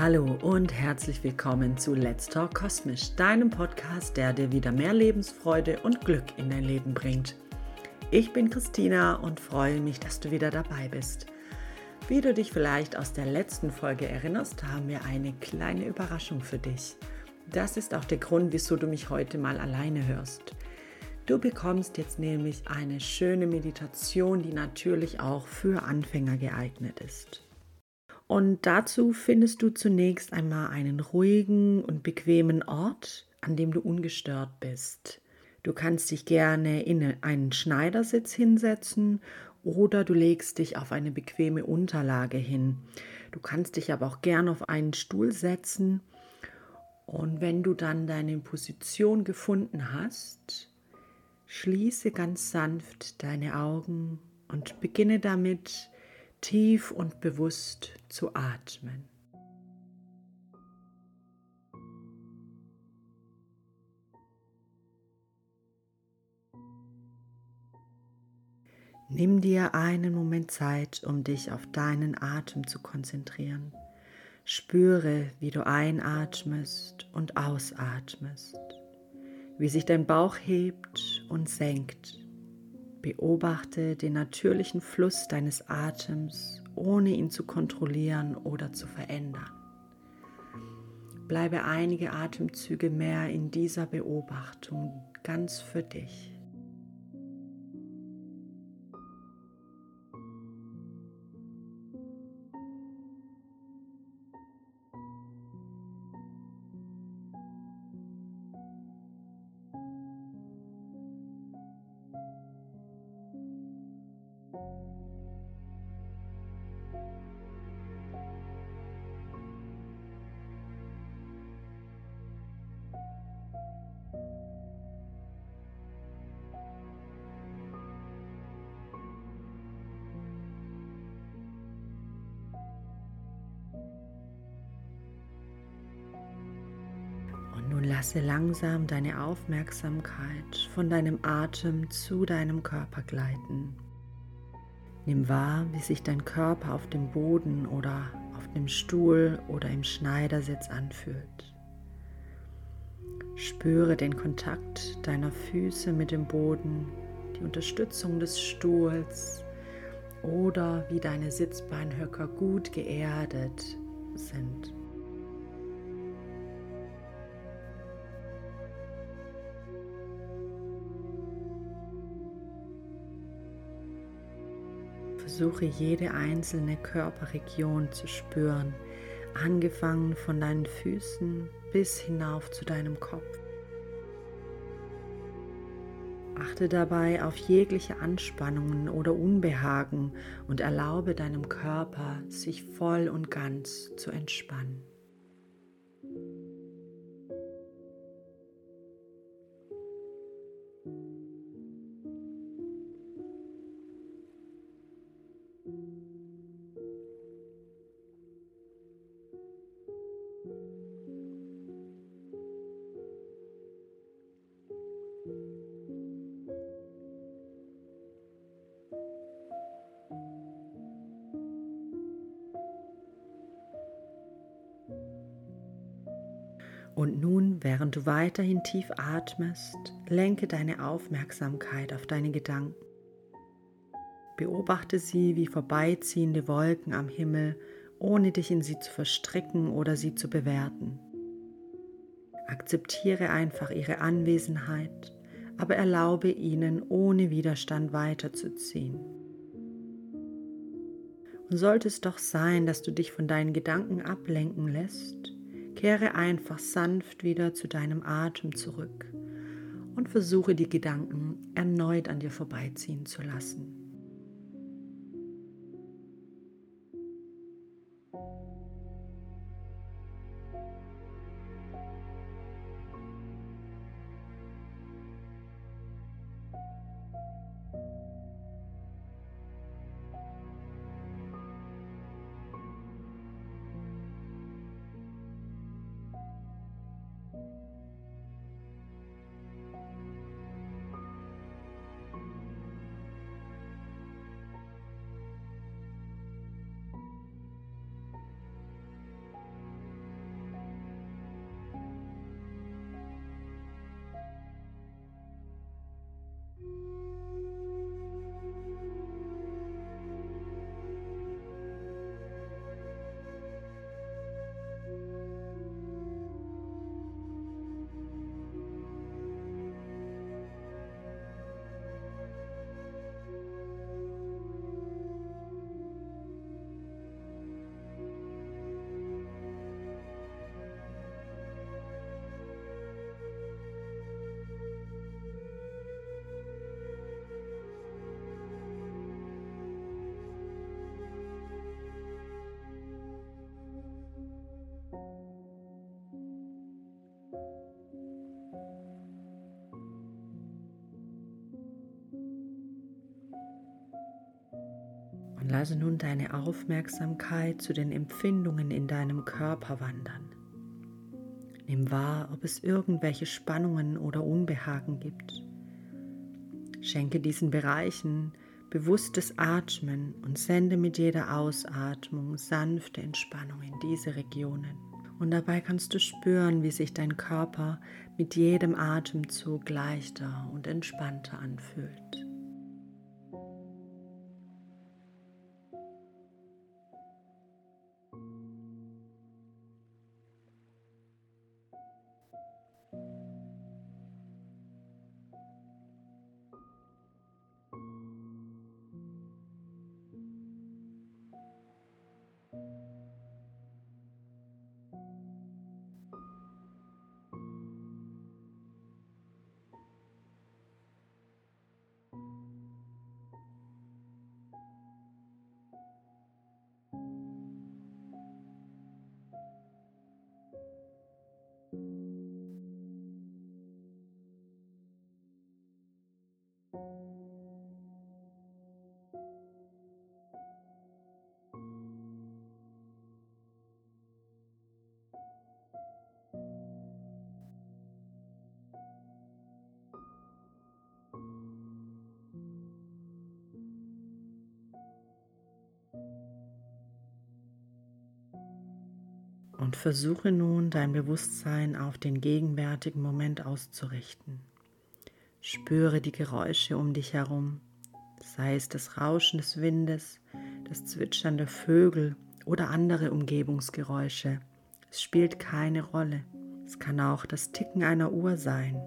Hallo und herzlich willkommen zu Let's Talk Kosmisch, deinem Podcast, der dir wieder mehr Lebensfreude und Glück in dein Leben bringt. Ich bin Christina und freue mich, dass du wieder dabei bist. Wie du dich vielleicht aus der letzten Folge erinnerst, haben wir eine kleine Überraschung für dich. Das ist auch der Grund, wieso du mich heute mal alleine hörst. Du bekommst jetzt nämlich eine schöne Meditation, die natürlich auch für Anfänger geeignet ist. Und dazu findest du zunächst einmal einen ruhigen und bequemen Ort, an dem du ungestört bist. Du kannst dich gerne in einen Schneidersitz hinsetzen oder du legst dich auf eine bequeme Unterlage hin. Du kannst dich aber auch gerne auf einen Stuhl setzen und wenn du dann deine Position gefunden hast, schließe ganz sanft deine Augen und beginne damit, tief und bewusst zu atmen. Nimm dir einen Moment Zeit, um dich auf deinen Atem zu konzentrieren. Spüre, wie du einatmest und ausatmest, wie sich dein Bauch hebt und senkt Beobachte den natürlichen Fluss deines Atems, ohne ihn zu kontrollieren oder zu verändern. Bleibe einige Atemzüge mehr in dieser Beobachtung ganz für dich. Lasse langsam deine Aufmerksamkeit von deinem Atem zu deinem Körper gleiten. Nimm wahr, wie sich dein Körper auf dem Boden oder auf dem Stuhl oder im Schneidersitz anfühlt. Spüre den Kontakt deiner Füße mit dem Boden, die Unterstützung des Stuhls oder wie deine Sitzbeinhöcker gut geerdet sind. Versuche jede einzelne Körperregion zu spüren, angefangen von deinen Füßen bis hinauf zu deinem Kopf. Achte dabei auf jegliche Anspannungen oder Unbehagen und erlaube deinem Körper, sich voll und ganz zu entspannen. Und nun, während du weiterhin tief atmest, lenke deine Aufmerksamkeit auf deine Gedanken. Beobachte sie wie vorbeiziehende Wolken am Himmel, ohne dich in sie zu verstricken oder sie zu bewerten. Akzeptiere einfach ihre Anwesenheit, aber erlaube ihnen ohne Widerstand weiterzuziehen. Und sollte es doch sein, dass du dich von deinen Gedanken ablenken lässt, Kehre einfach sanft wieder zu deinem Atem zurück und versuche die Gedanken erneut an dir vorbeiziehen zu lassen. Lasse nun deine Aufmerksamkeit zu den Empfindungen in deinem Körper wandern. Nimm wahr, ob es irgendwelche Spannungen oder Unbehagen gibt. Schenke diesen Bereichen bewusstes Atmen und sende mit jeder Ausatmung sanfte Entspannung in diese Regionen. Und dabei kannst du spüren, wie sich dein Körper mit jedem Atemzug leichter und entspannter anfühlt. Und versuche nun dein Bewusstsein auf den gegenwärtigen Moment auszurichten. Spüre die Geräusche um dich herum, sei es das Rauschen des Windes, das Zwitschern der Vögel oder andere Umgebungsgeräusche. Es spielt keine Rolle. Es kann auch das Ticken einer Uhr sein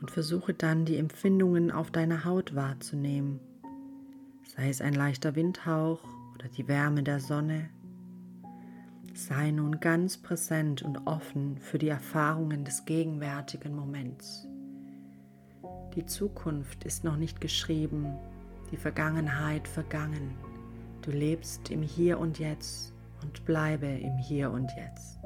und versuche dann die Empfindungen auf deiner Haut wahrzunehmen, sei es ein leichter Windhauch oder die Wärme der Sonne. Sei nun ganz präsent und offen für die Erfahrungen des gegenwärtigen Moments. Die Zukunft ist noch nicht geschrieben, die Vergangenheit vergangen. Du lebst im Hier und Jetzt und bleibe im Hier und Jetzt.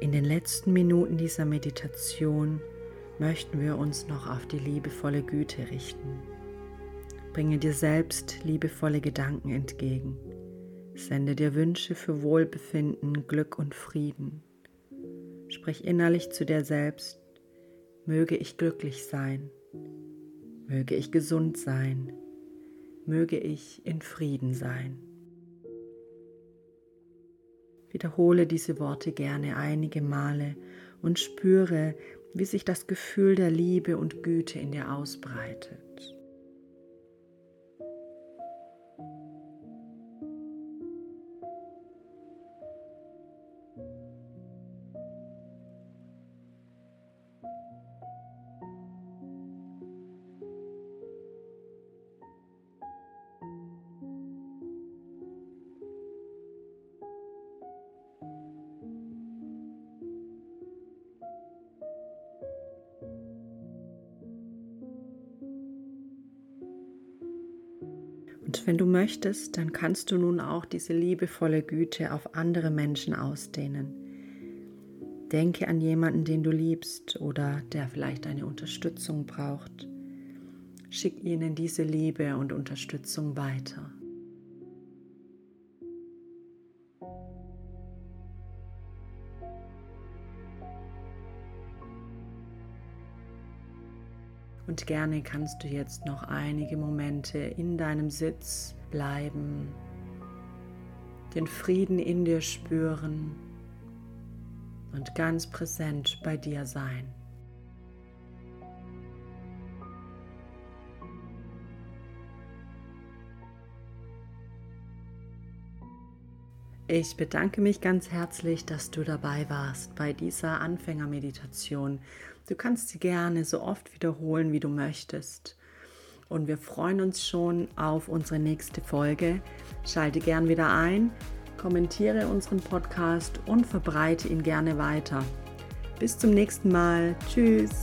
In den letzten Minuten dieser Meditation möchten wir uns noch auf die liebevolle Güte richten. Bringe dir selbst liebevolle Gedanken entgegen. Sende dir Wünsche für Wohlbefinden, Glück und Frieden. Sprich innerlich zu dir selbst, möge ich glücklich sein, möge ich gesund sein, möge ich in Frieden sein. Wiederhole diese Worte gerne einige Male und spüre, wie sich das Gefühl der Liebe und Güte in dir ausbreitet. Und wenn du möchtest, dann kannst du nun auch diese liebevolle Güte auf andere Menschen ausdehnen. Denke an jemanden, den du liebst oder der vielleicht deine Unterstützung braucht. Schick ihnen diese Liebe und Unterstützung weiter. Und gerne kannst du jetzt noch einige Momente in deinem Sitz bleiben, den Frieden in dir spüren und ganz präsent bei dir sein. Ich bedanke mich ganz herzlich, dass du dabei warst bei dieser Anfängermeditation. Du kannst sie gerne so oft wiederholen, wie du möchtest. Und wir freuen uns schon auf unsere nächste Folge. Schalte gern wieder ein, kommentiere unseren Podcast und verbreite ihn gerne weiter. Bis zum nächsten Mal. Tschüss.